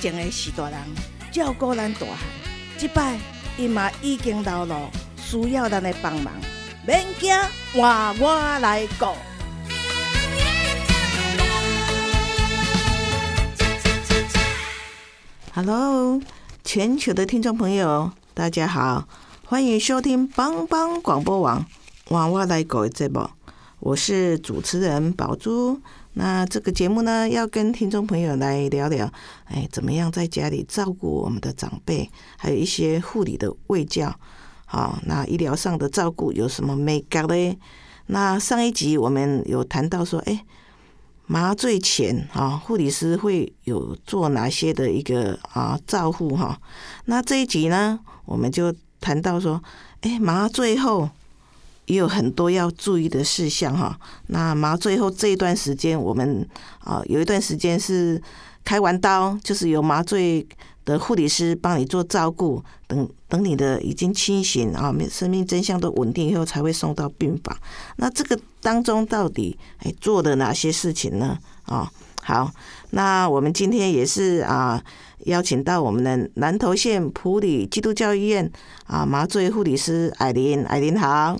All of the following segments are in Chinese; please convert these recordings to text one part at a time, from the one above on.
前的是大人照顾咱大汉，即摆伊嘛已经老了，需要咱的帮忙。免惊，换我来顾。Hello，全球的听众朋友，大家好，欢迎收听帮帮广播网《娃娃来狗》节目，我是主持人宝珠。那这个节目呢，要跟听众朋友来聊聊，哎，怎么样在家里照顾我们的长辈，还有一些护理的卫教，好，那医疗上的照顾有什么美感嘞？那上一集我们有谈到说，哎，麻醉前啊，护理师会有做哪些的一个啊照护哈？那这一集呢，我们就谈到说，哎，麻醉后也有很多要注意的事项哈。那麻醉后这一段时间，我们啊有一段时间是开完刀，就是有麻醉的护理师帮你做照顾，等等你的已经清醒啊，生命真相都稳定以后，才会送到病房。那这个当中到底哎做了哪些事情呢？啊，好，那我们今天也是啊邀请到我们的南投县普里基督教医院啊麻醉护理师艾琳，艾琳好。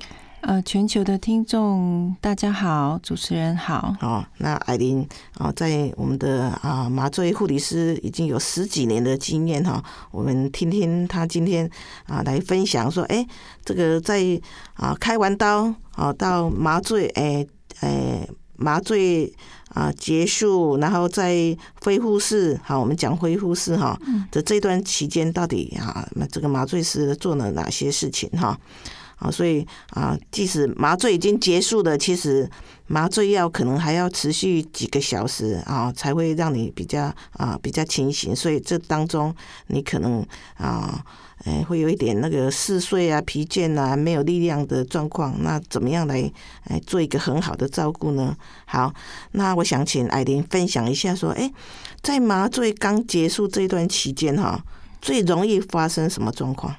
呃，全球的听众大家好，主持人好。哦，那艾琳啊，在我们的啊麻醉护理师已经有十几年的经验哈，我们听听她今天啊来分享说，哎，这个在啊开完刀啊到麻醉，哎哎麻醉啊结束，然后在恢复室，好，我们讲恢复室哈的这段期间，到底啊这个麻醉师做了哪些事情哈？啊，所以啊，即使麻醉已经结束了，其实麻醉药可能还要持续几个小时啊，才会让你比较啊比较清醒。所以这当中你可能啊，哎，会有一点那个嗜睡啊、疲倦啊、没有力量的状况。那怎么样来哎做一个很好的照顾呢？好，那我想请艾琳分享一下，说，哎，在麻醉刚结束这段期间哈，最容易发生什么状况？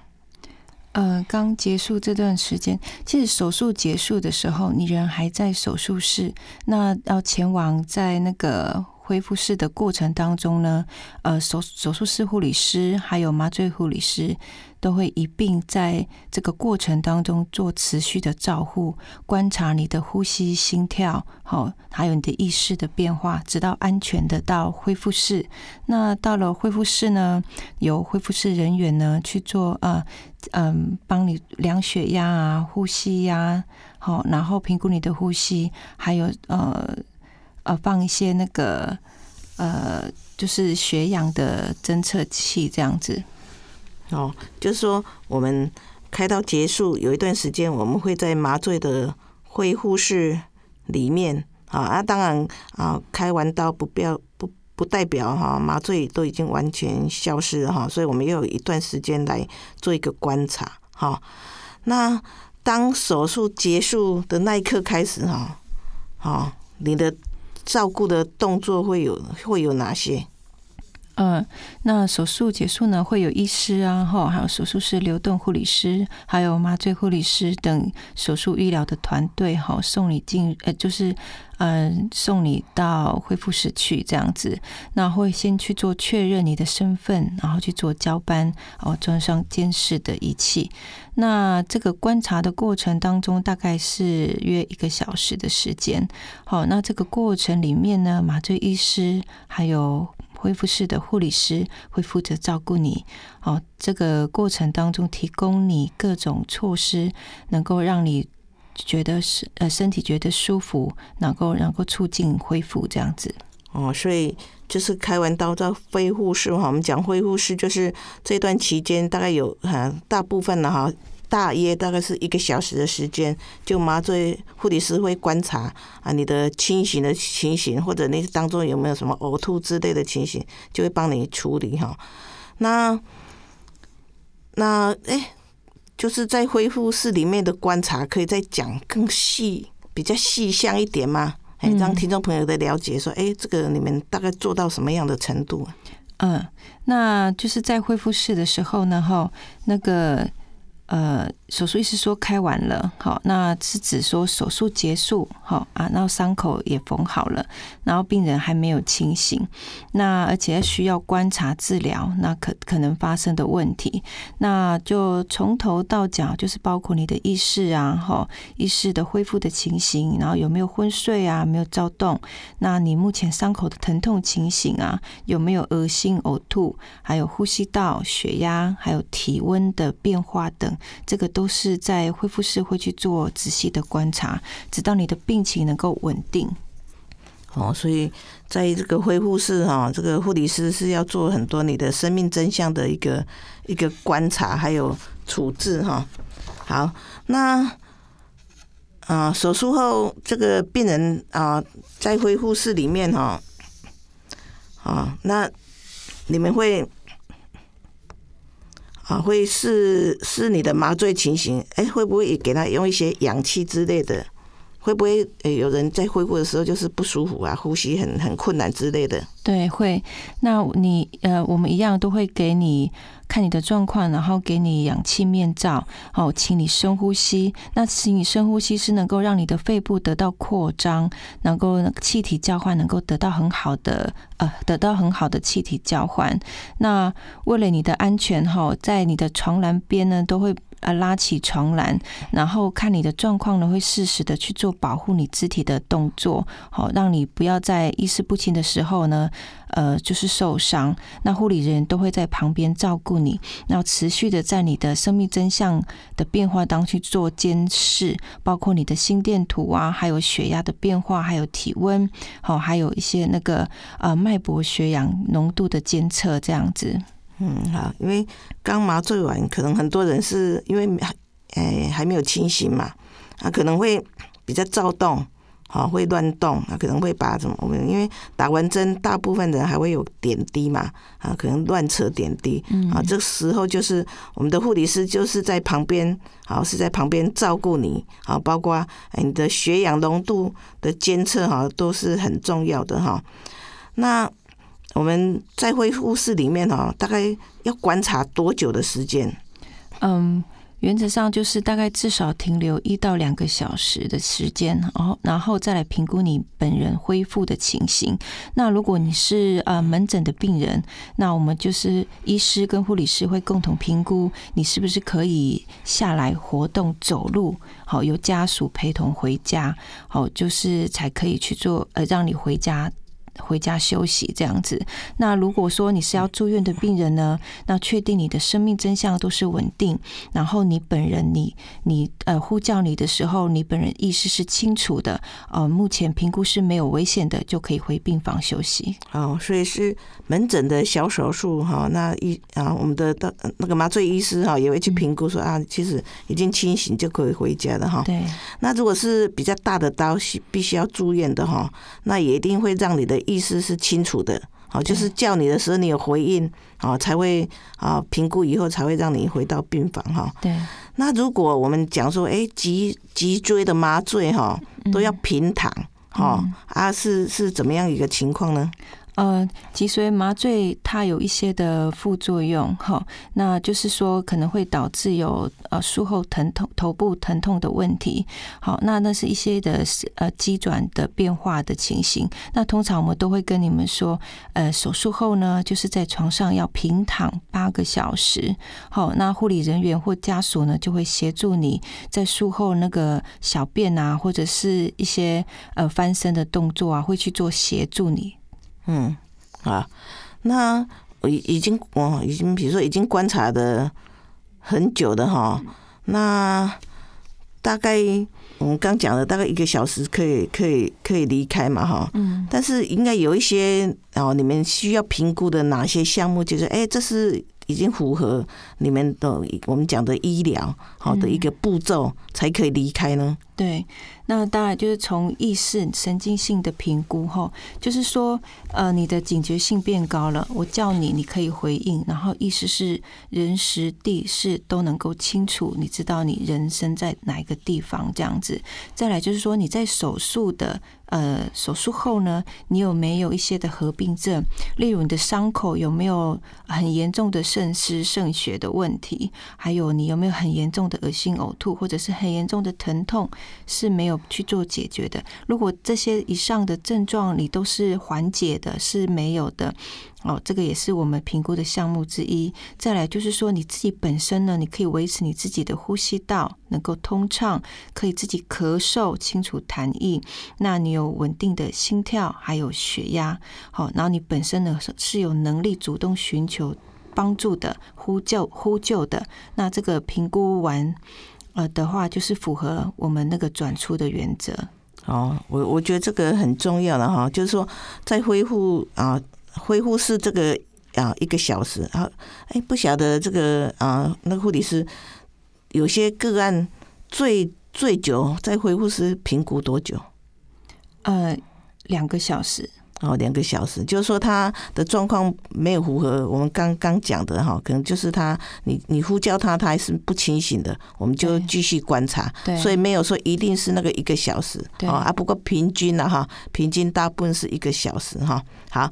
呃，刚结束这段时间，其实手术结束的时候，你人还在手术室，那要前往在那个恢复室的过程当中呢，呃，手手术室护理师还有麻醉护理师都会一并在这个过程当中做持续的照护，观察你的呼吸、心跳，好，还有你的意识的变化，直到安全的到恢复室。那到了恢复室呢，由恢复室人员呢去做呃。嗯，帮你量血压啊、呼吸呀，好，然后评估你的呼吸，还有呃呃放一些那个呃就是血氧的侦测器这样子。哦，就是说我们开刀结束有一段时间，我们会在麻醉的恢复室里面啊，啊，当然啊，开完刀不必要不。不代表哈麻醉都已经完全消失了哈，所以我们要有一段时间来做一个观察哈。那当手术结束的那一刻开始哈，好，你的照顾的动作会有会有哪些？嗯，那手术结束呢，会有医师啊，哈，还有手术室流动护理师，还有麻醉护理师等手术医疗的团队，哈，送你进，呃，就是，嗯，送你到恢复室去这样子。那会先去做确认你的身份，然后去做交班，哦，装上监视的仪器。那这个观察的过程当中，大概是约一个小时的时间。好，那这个过程里面呢，麻醉医师还有恢复室的护理师会负责照顾你，哦，这个过程当中提供你各种措施，能够让你觉得是呃身体觉得舒服，能够能够促进恢复这样子。哦，所以就是开完刀在恢复室哈，我们讲恢复室就是这段期间大概有哈大部分的哈大约大概是一个小时的时间，就麻醉护理师会观察啊你的清醒的情形，或者你当中有没有什么呕吐之类的情形，就会帮你处理哈。那那哎，就是在恢复室里面的观察，可以再讲更细、比较细项一点吗？哎，让听众朋友的了解说，哎，这个你们大概做到什么样的程度？嗯，那就是在恢复室的时候呢，哈，那个。呃，手术医师说开完了，好，那是指说手术结束，好啊，然后伤口也缝好了，然后病人还没有清醒，那而且需要观察治疗，那可可能发生的问题，那就从头到脚，就是包括你的意识啊，哈，意识的恢复的情形，然后有没有昏睡啊，没有躁动，那你目前伤口的疼痛情形啊，有没有恶心、呕吐，还有呼吸道、血压，还有体温的变化等。这个都是在恢复室会去做仔细的观察，直到你的病情能够稳定。哦，所以在这个恢复室哈，这个护理师是要做很多你的生命真相的一个一个观察，还有处置哈。好，那啊，手术后这个病人啊，在恢复室里面哈，啊，那你们会。啊，会是是你的麻醉情形，哎，会不会也给他用一些氧气之类的？会不会诶有人在恢复的时候就是不舒服啊，呼吸很很困难之类的？对，会。那你呃，我们一样都会给你看你的状况，然后给你氧气面罩，好，请你深呼吸。那请你深呼吸是能够让你的肺部得到扩张，能够气体交换能够得到很好的呃，得到很好的气体交换。那为了你的安全哈，在你的床栏边呢都会。啊，拉起床栏，然后看你的状况呢，会适时的去做保护你肢体的动作，好，让你不要在意识不清的时候呢，呃，就是受伤。那护理人员都会在旁边照顾你，然后持续的在你的生命真相的变化当去做监视，包括你的心电图啊，还有血压的变化，还有体温，好，还有一些那个呃脉搏、血氧浓度的监测，这样子。嗯，好，因为刚麻醉完，可能很多人是因为还诶还没有清醒嘛，啊，可能会比较躁动，好，会乱动，啊，可能会把什么我们因为打完针，大部分人还会有点滴嘛，啊，可能乱扯点滴，啊，这时候就是我们的护理师就是在旁边，好是在旁边照顾你，啊，包括你的血氧浓度的监测哈，都是很重要的哈，那。我们在恢复室里面哈，大概要观察多久的时间？嗯，原则上就是大概至少停留一到两个小时的时间，然后然后再来评估你本人恢复的情形。那如果你是呃门诊的病人，那我们就是医师跟护理师会共同评估你是不是可以下来活动走路，好由家属陪同回家，好就是才可以去做呃让你回家。回家休息这样子。那如果说你是要住院的病人呢？那确定你的生命真相都是稳定，然后你本人你你呃呼叫你的时候，你本人意识是清楚的，呃，目前评估是没有危险的，就可以回病房休息。哦，所以是门诊的小手术哈。那医啊，我们的的那个麻醉医师哈也会去评估说啊，其实已经清醒就可以回家了哈。对。那如果是比较大的刀，需必须要住院的哈，那也一定会让你的。意思是清楚的，好，就是叫你的时候你有回应，啊，才会啊评估以后才会让你回到病房哈。对。那如果我们讲说，哎，脊脊椎的麻醉哈，都要平躺，哈啊，是是怎么样一个情况呢？呃，脊髓麻醉它有一些的副作用，哈，那就是说可能会导致有呃术后疼痛、头部疼痛的问题。好，那那是一些的呃机转的变化的情形。那通常我们都会跟你们说，呃，手术后呢，就是在床上要平躺八个小时。好，那护理人员或家属呢，就会协助你在术后那个小便啊，或者是一些呃翻身的动作啊，会去做协助你。嗯，啊，那已已经我已经比如说已经观察的很久的哈，那大概我们刚讲的大概一个小时可以可以可以离开嘛哈，嗯，但是应该有一些哦，你们需要评估的哪些项目，就是哎，这是已经符合你们的我们讲的医疗好的一个步骤，才可以离开呢？对，那当然就是从意识神经性的评估后，就是说，呃，你的警觉性变高了，我叫你，你可以回应，然后意思是人、时、地、势都能够清楚，你知道你人生在哪一个地方这样子。再来就是说，你在手术的。呃，手术后呢，你有没有一些的合并症？例如你的伤口有没有很严重的渗湿、渗血的问题？还有你有没有很严重的恶心、呕吐，或者是很严重的疼痛是没有去做解决的？如果这些以上的症状你都是缓解的，是没有的。哦，这个也是我们评估的项目之一。再来就是说，你自己本身呢，你可以维持你自己的呼吸道能够通畅，可以自己咳嗽清除痰液。那你有稳定的心跳，还有血压。好，然后你本身呢是有能力主动寻求帮助的，呼救呼救的。那这个评估完呃的话，就是符合我们那个转出的原则。哦，我我觉得这个很重要的哈，就是说在恢复啊。恢复是这个啊一个小时啊，哎不晓得这个啊那个护理师有些个案最最久在恢复时评估多久？呃，两个小时。哦，两个小时，就是说他的状况没有符合我们刚刚讲的哈，可能就是他你你呼叫他，他还是不清醒的，我们就继续观察。对，所以没有说一定是那个一个小时。对啊，不过平均了哈，平均大部分是一个小时哈。好，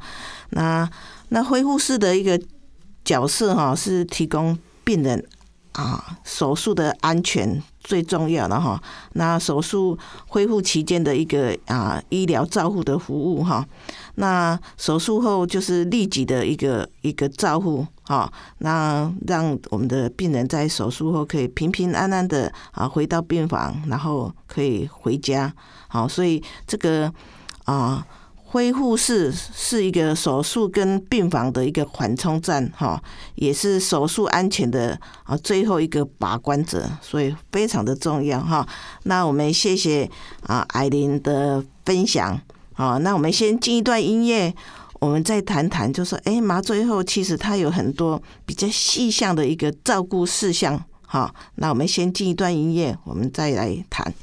那那恢复室的一个角色哈，是提供病人啊手术的安全。最重要的哈，那手术恢复期间的一个啊医疗照护的服务哈，那手术后就是立即的一个一个照护哈，那让我们的病人在手术后可以平平安安的啊回到病房，然后可以回家，好，所以这个啊。恢复室是一个手术跟病房的一个缓冲站，哈，也是手术安全的啊最后一个把关者，所以非常的重要哈。那我们谢谢啊艾琳的分享，好，那我们先进一段音乐，我们再谈谈，就说哎麻醉后其实它有很多比较细项的一个照顾事项，好，那我们先进一段音乐，我们再来谈。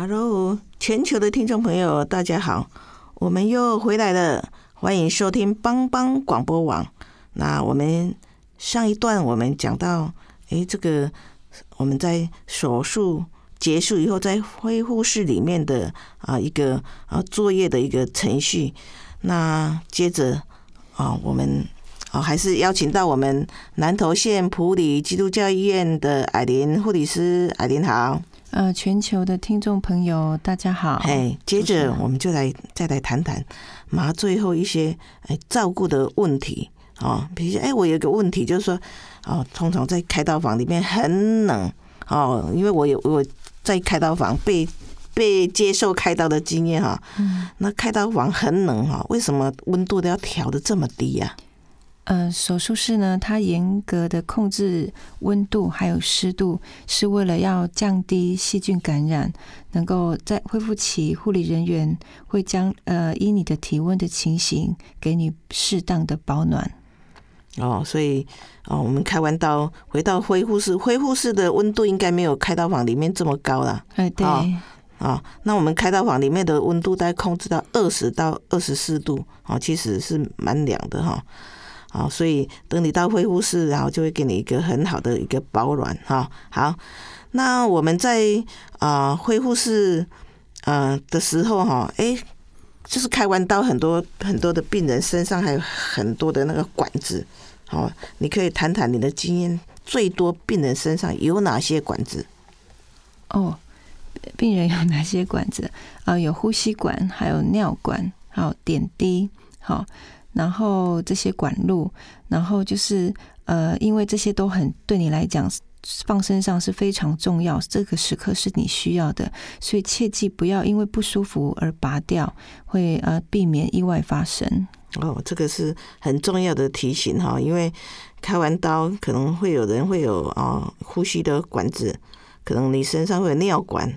哈喽全球的听众朋友，大家好，我们又回来了，欢迎收听帮帮广播网。那我们上一段我们讲到，诶，这个我们在手术结束以后，在恢复室里面的啊一个啊作业的一个程序。那接着啊，我们啊还是邀请到我们南投县普里基督教医院的艾琳护理师，艾琳好。呃，全球的听众朋友，大家好。哎，接着我们就来再来谈谈麻醉后一些哎照顾的问题哦。比如说，哎，我有个问题就是说，哦，通常在开刀房里面很冷哦，因为我有我在开刀房被被接受开刀的经验哈。嗯。那开刀房很冷哈，为什么温度都要调的这么低呀？呃，手术室呢，它严格的控制温度还有湿度，是为了要降低细菌感染。能够在恢复期，护理人员会将呃依你的体温的情形，给你适当的保暖。哦，所以哦，我们开完刀回到恢复室，恢复室的温度应该没有开刀房里面这么高了。哎，对。啊，那我们开刀房里面的温度大概控制到二十到二十四度，啊，其实是蛮凉的哈。啊，所以等你到恢复室，然后就会给你一个很好的一个保暖哈。好，那我们在啊恢复室呃的时候哈，哎，就是开完刀，很多很多的病人身上还有很多的那个管子，好，你可以谈谈你的经验，最多病人身上有哪些管子？哦，病人有哪些管子？啊，有呼吸管，还有尿管，还有点滴，好。然后这些管路，然后就是呃，因为这些都很对你来讲放身上是非常重要，这个时刻是你需要的，所以切记不要因为不舒服而拔掉，会呃避免意外发生。哦，这个是很重要的提醒哈，因为开完刀可能会有人会有啊呼吸的管子，可能你身上会有尿管、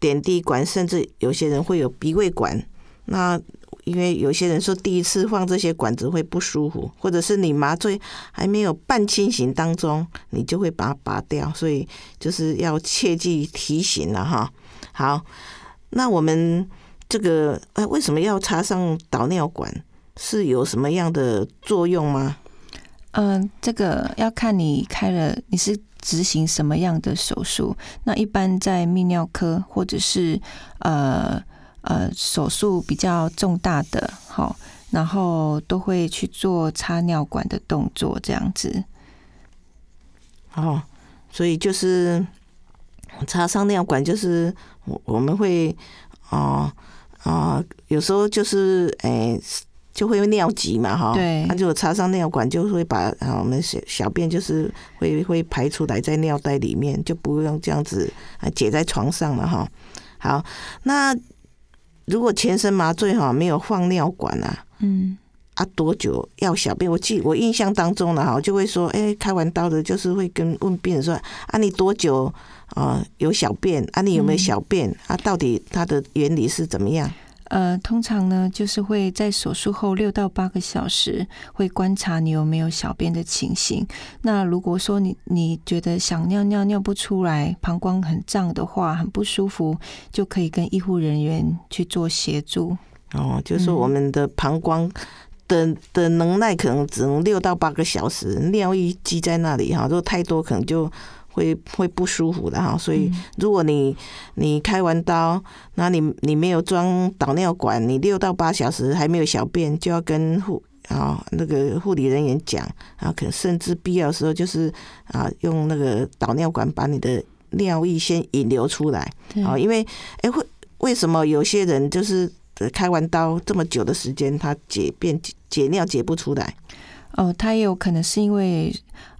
点滴管，甚至有些人会有鼻胃管，那。因为有些人说第一次放这些管子会不舒服，或者是你麻醉还没有半清醒当中，你就会把它拔掉，所以就是要切记提醒了哈。好，那我们这个呃为什么要插上导尿管？是有什么样的作用吗？嗯，这个要看你开了你是执行什么样的手术。那一般在泌尿科或者是呃。呃，手术比较重大的，好，然后都会去做插尿管的动作，这样子。哦，所以就是插上尿管，就是我我们会哦啊，有时候就是诶，就会尿急嘛，哈，对，那就插上尿管，就会把啊我们小小便就是会会排出来在尿袋里面，就不用这样子啊解在床上了哈。好，那。如果全身麻醉哈，没有放尿管啊，嗯，啊多久要小便？我记我印象当中呢哈，就会说，哎，开完刀的，就是会跟问病人说，啊，你多久啊有小便？啊，你有没有小便？啊，到底它的原理是怎么样？呃，通常呢，就是会在手术后六到八个小时，会观察你有没有小便的情形。那如果说你你觉得想尿尿尿不出来，膀胱很胀的话，很不舒服，就可以跟医护人员去做协助。哦，就是我们的膀胱的的能耐可能只能六到八个小时，尿液积在那里哈，如果太多，可能就。会会不舒服的哈，所以如果你你开完刀，那你你没有装导尿管，你六到八小时还没有小便，就要跟护啊那个护理人员讲啊，可甚至必要的时候就是啊用那个导尿管把你的尿液先引流出来啊，因为哎会为什么有些人就是开完刀这么久的时间，他解便解尿解不出来？哦，他也有可能是因为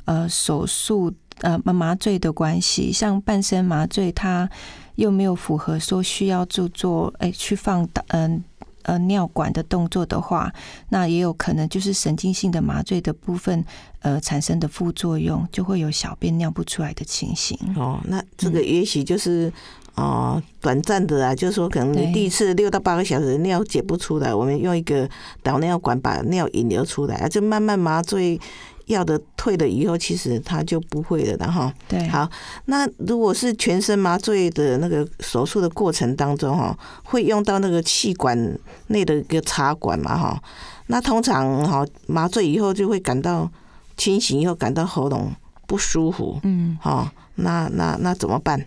呃手术。呃，麻麻醉的关系，像半身麻醉，它又没有符合说需要做做，哎，去放嗯呃尿管的动作的话，那也有可能就是神经性的麻醉的部分，呃产生的副作用，就会有小便尿不出来的情形。哦，那这个也许就是哦短暂的啊，就是说可能你第一次六到八个小时尿解不出来，我们用一个导尿管把尿引流出来，就慢慢麻醉。药的退了以后，其实他就不会了的哈。对，好，那如果是全身麻醉的那个手术的过程当中哈，会用到那个气管内的一个插管嘛哈。那通常哈麻醉以后就会感到清醒，以后感到喉咙不舒服，嗯，哈，那那那怎么办？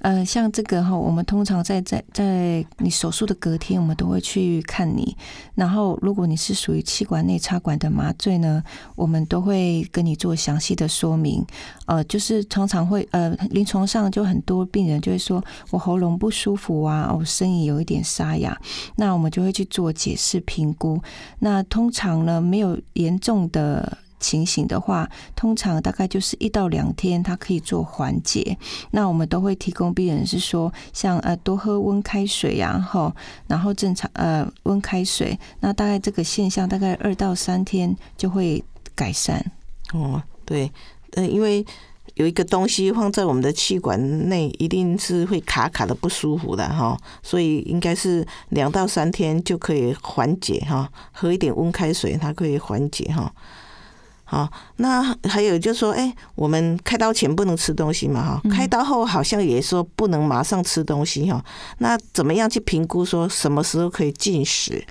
呃，像这个哈，我们通常在在在你手术的隔天，我们都会去看你。然后，如果你是属于气管内插管的麻醉呢，我们都会跟你做详细的说明。呃，就是常常会呃，临床上就很多病人就会说我喉咙不舒服啊，我声音有一点沙哑，那我们就会去做解释评估。那通常呢，没有严重的。情形的话，通常大概就是一到两天，它可以做缓解。那我们都会提供病人是说，像呃多喝温开水呀，哈，然后正常呃温开水，那大概这个现象大概二到三天就会改善。哦，对，呃，因为有一个东西放在我们的气管内，一定是会卡卡的不舒服的哈，所以应该是两到三天就可以缓解哈，喝一点温开水，它可以缓解哈。好，那还有就是说，哎，我们开刀前不能吃东西嘛，哈，开刀后好像也说不能马上吃东西哈。那怎么样去评估说什么时候可以进食？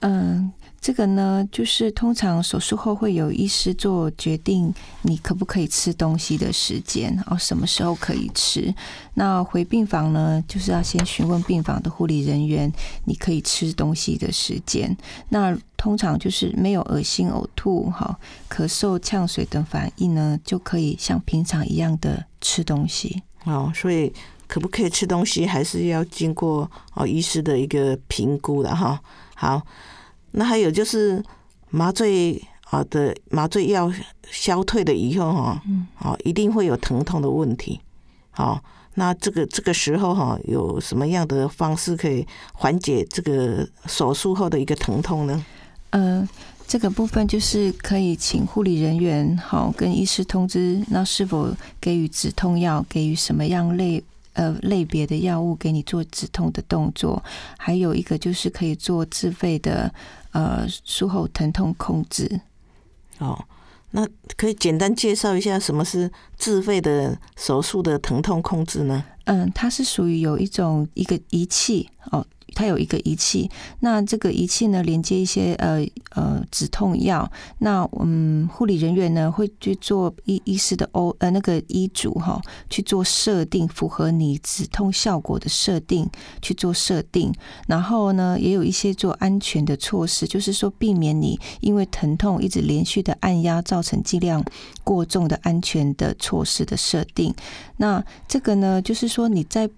嗯。这个呢，就是通常手术后会有医师做决定，你可不可以吃东西的时间，然后什么时候可以吃。那回病房呢，就是要先询问病房的护理人员，你可以吃东西的时间。那通常就是没有恶心、呕吐、哈咳嗽、呛水等反应呢，就可以像平常一样的吃东西。哦，所以可不可以吃东西，还是要经过哦医师的一个评估的哈。好。那还有就是麻醉啊的麻醉药消退了以后哈，哦，一定会有疼痛的问题。好，那这个这个时候哈，有什么样的方式可以缓解这个手术后的一个疼痛呢？呃，这个部分就是可以请护理人员好跟医师通知，那是否给予止痛药，给予什么样类。呃，类别的药物给你做止痛的动作，还有一个就是可以做自费的呃术后疼痛控制。哦，那可以简单介绍一下什么是自费的手术的疼痛控制呢？嗯，它是属于有一种一个仪器哦。它有一个仪器，那这个仪器呢，连接一些呃呃止痛药。那嗯，护理人员呢会去做医医师的哦呃那个医嘱哈，去做设定，符合你止痛效果的设定去做设定。然后呢，也有一些做安全的措施，就是说避免你因为疼痛一直连续的按压，造成剂量过重的安全的措施的设定。那这个呢，就是说你在。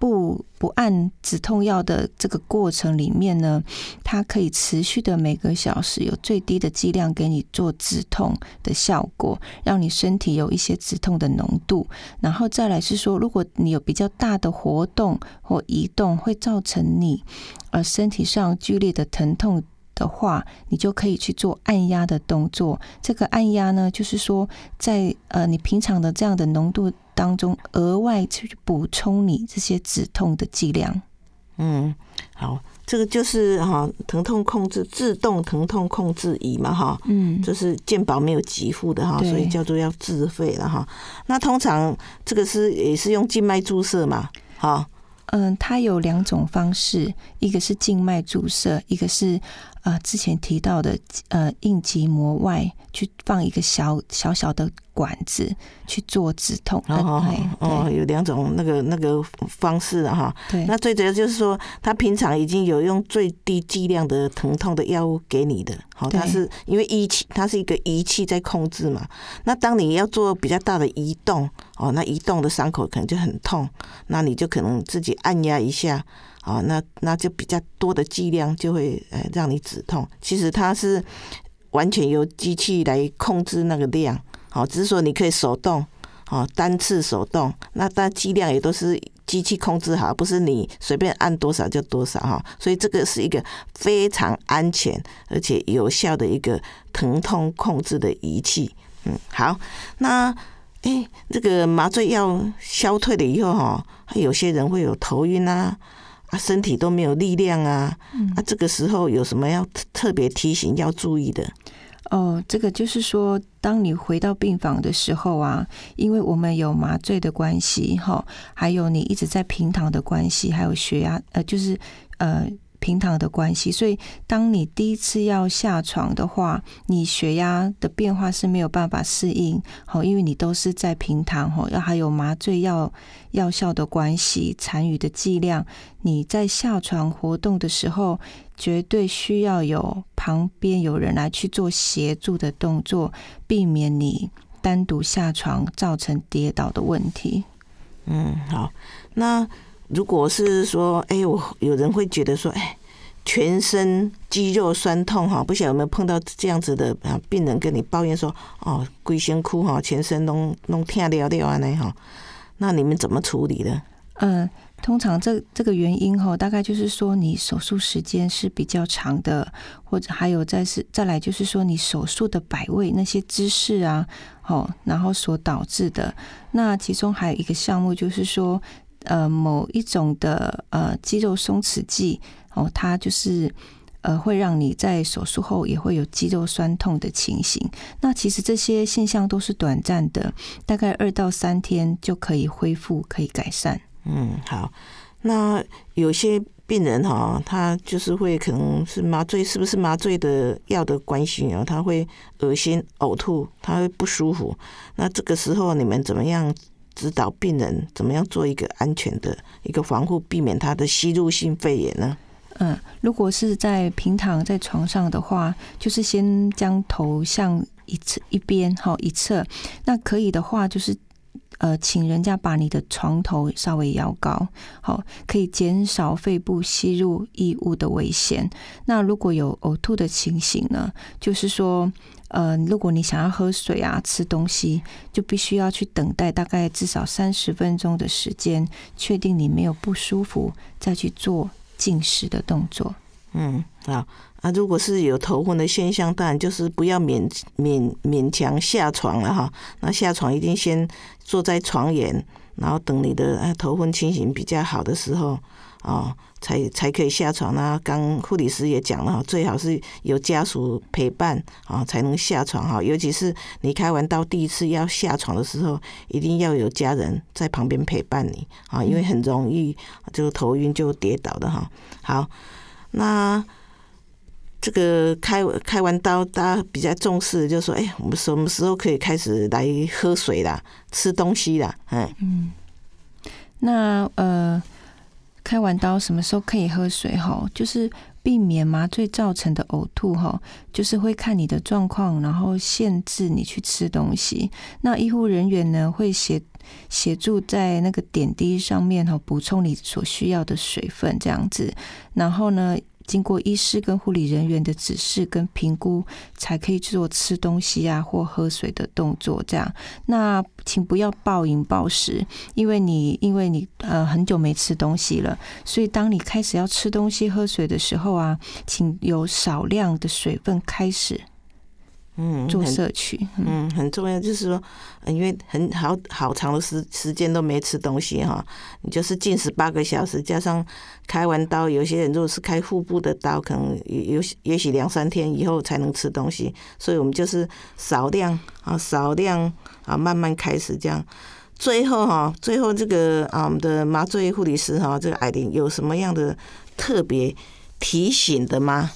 不不按止痛药的这个过程里面呢，它可以持续的每个小时有最低的剂量给你做止痛的效果，让你身体有一些止痛的浓度。然后再来是说，如果你有比较大的活动或移动，会造成你呃身体上剧烈的疼痛的话，你就可以去做按压的动作。这个按压呢，就是说在呃你平常的这样的浓度。当中额外去补充你这些止痛的剂量。嗯，好，这个就是哈疼痛控制自动疼痛控制仪嘛哈，嗯，这是健保没有给付的哈，所以叫做要自费了哈。那通常这个是也是用静脉注射嘛，哈，嗯，它有两种方式，一个是静脉注射，一个是呃之前提到的呃应急膜外去放一个小小小的。管子去做止痛，哦哦，有两种那个那个方式的哈。对，那最主要就是说，他平常已经有用最低剂量的疼痛的药物给你的，好，它是因为仪器，它是一个仪器在控制嘛。那当你要做比较大的移动，哦，那移动的伤口可能就很痛，那你就可能自己按压一下，啊，那那就比较多的剂量就会呃让你止痛。其实它是完全由机器来控制那个量。好，只是说你可以手动，好单次手动，那但剂量也都是机器控制好，不是你随便按多少就多少哈。所以这个是一个非常安全而且有效的一个疼痛控制的仪器。嗯，好，那哎，这个麻醉药消退了以后哈，有些人会有头晕啊，啊，身体都没有力量啊，啊，这个时候有什么要特别提醒要注意的？哦，这个就是说，当你回到病房的时候啊，因为我们有麻醉的关系，哈，还有你一直在平躺的关系，还有血压，呃，就是呃。平躺的关系，所以当你第一次要下床的话，你血压的变化是没有办法适应，好，因为你都是在平躺，吼，要还有麻醉药药效的关系，残余的剂量，你在下床活动的时候，绝对需要有旁边有人来去做协助的动作，避免你单独下床造成跌倒的问题。嗯，好，那。如果是说，哎，我有人会觉得说，哎，全身肌肉酸痛哈，不晓得有没有碰到这样子的啊病人跟你抱怨说，哦，龟先哭哈，全身弄弄痛了了啊那哈，那你们怎么处理的？嗯，通常这这个原因哈，大概就是说你手术时间是比较长的，或者还有再是再来就是说你手术的摆位那些姿势啊，哦，然后所导致的。那其中还有一个项目就是说。呃，某一种的呃肌肉松弛剂哦，它就是呃会让你在手术后也会有肌肉酸痛的情形。那其实这些现象都是短暂的，大概二到三天就可以恢复，可以改善。嗯，好。那有些病人哈，他就是会可能是麻醉，是不是麻醉的药的关系啊？他会恶心、呕吐，他会不舒服。那这个时候你们怎么样？指导病人怎么样做一个安全的一个防护，避免他的吸入性肺炎呢？嗯，如果是在平躺在床上的话，就是先将头向一侧一边，好一侧。那可以的话，就是呃，请人家把你的床头稍微摇高，好，可以减少肺部吸入异物的危险。那如果有呕吐的情形呢，就是说。呃，如果你想要喝水啊、吃东西，就必须要去等待大概至少三十分钟的时间，确定你没有不舒服，再去做进食的动作。嗯，好啊。如果是有头昏的现象，当然就是不要勉勉勉强下床了哈。那下床一定先坐在床沿，然后等你的头昏清醒比较好的时候啊。才才可以下床啊！刚护理师也讲了哈，最好是有家属陪伴啊，才能下床哈。尤其是你开完刀第一次要下床的时候，一定要有家人在旁边陪伴你啊，因为很容易就头晕就跌倒的哈。好，那这个开开完刀，大家比较重视，就说哎，我们什么时候可以开始来喝水啦、吃东西啦？嗯嗯，那呃。开完刀什么时候可以喝水？哈，就是避免麻醉造成的呕吐。哈，就是会看你的状况，然后限制你去吃东西。那医护人员呢，会协协助在那个点滴上面哈，补充你所需要的水分，这样子。然后呢？经过医师跟护理人员的指示跟评估，才可以做吃东西啊或喝水的动作。这样，那请不要暴饮暴食，因为你因为你呃很久没吃东西了，所以当你开始要吃东西喝水的时候啊，请有少量的水分开始。嗯，做社区，嗯，很重要。就是说，因为很好好长的时时间都没吃东西哈，你就是近十八个小时，加上开完刀，有些人如果是开腹部的刀，可能有也许两三天以后才能吃东西。所以我们就是少量啊，少量啊，慢慢开始这样。最后哈，最后这个啊，我们的麻醉护理师哈，这个艾琳有什么样的特别提醒的吗？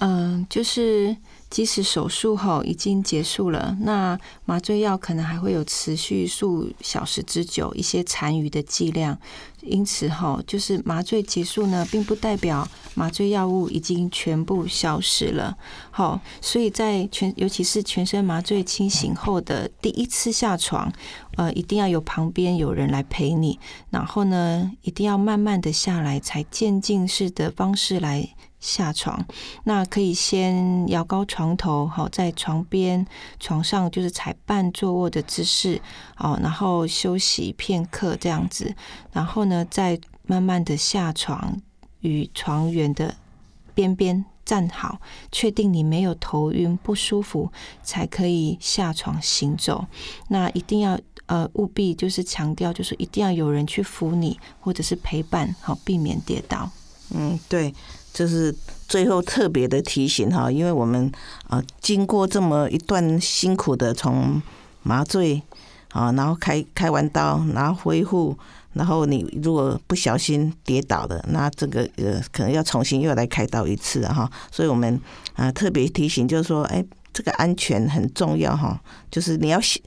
嗯，就是。即使手术后已经结束了，那麻醉药可能还会有持续数小时之久，一些残余的剂量。因此，哈，就是麻醉结束呢，并不代表麻醉药物已经全部消失了。好，所以在全，尤其是全身麻醉清醒后的第一次下床，呃，一定要有旁边有人来陪你，然后呢，一定要慢慢的下来，才渐进式的方式来。下床，那可以先摇高床头，好，在床边、床上就是踩半坐卧的姿势，哦，然后休息片刻这样子，然后呢，再慢慢的下床，与床缘的边边站好，确定你没有头晕不舒服，才可以下床行走。那一定要呃务必就是强调，就是一定要有人去扶你，或者是陪伴，好，避免跌倒。嗯，对。就是最后特别的提醒哈，因为我们啊经过这么一段辛苦的从麻醉啊，然后开开完刀，然后恢复，然后你如果不小心跌倒了，那这个呃可能要重新又来开刀一次哈，所以我们啊特别提醒就是说，哎。这个安全很重要哈，就是你要下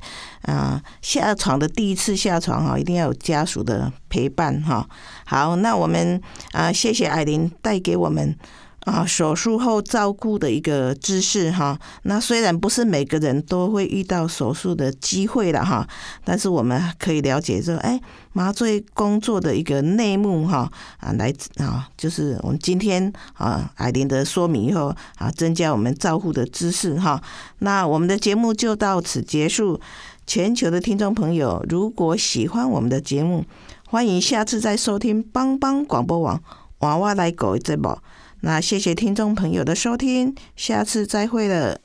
啊下床的第一次下床哈，一定要有家属的陪伴哈。好，那我们啊谢谢艾琳带给我们。啊，手术后照顾的一个知识哈，那虽然不是每个人都会遇到手术的机会了哈，但是我们可以了解说，哎，麻醉工作的一个内幕哈啊，来啊，就是我们今天啊，艾琳的说明以后啊，增加我们照护的知识哈。那我们的节目就到此结束。全球的听众朋友，如果喜欢我们的节目，欢迎下次再收听帮帮广播网娃娃来狗这部。那谢谢听众朋友的收听，下次再会了。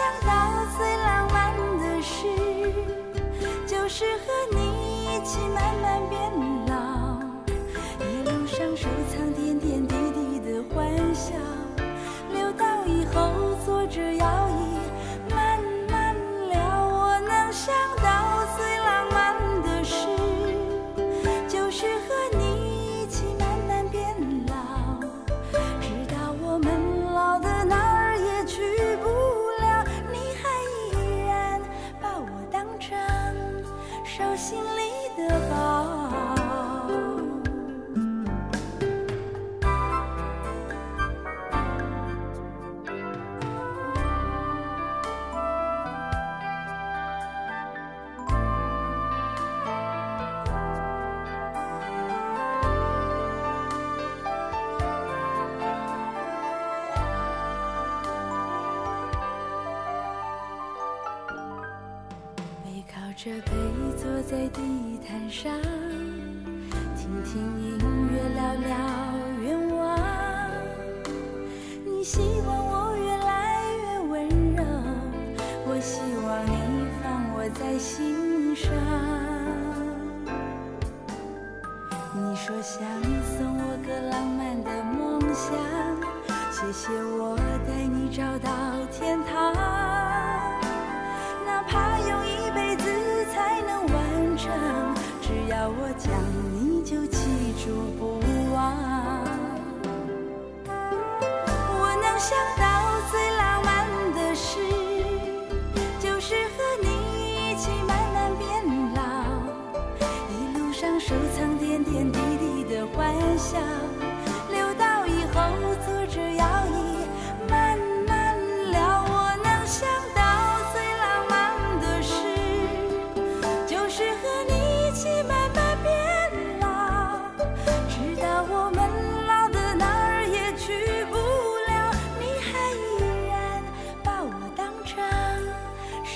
想到最浪漫的事，就是和你一起慢慢变老，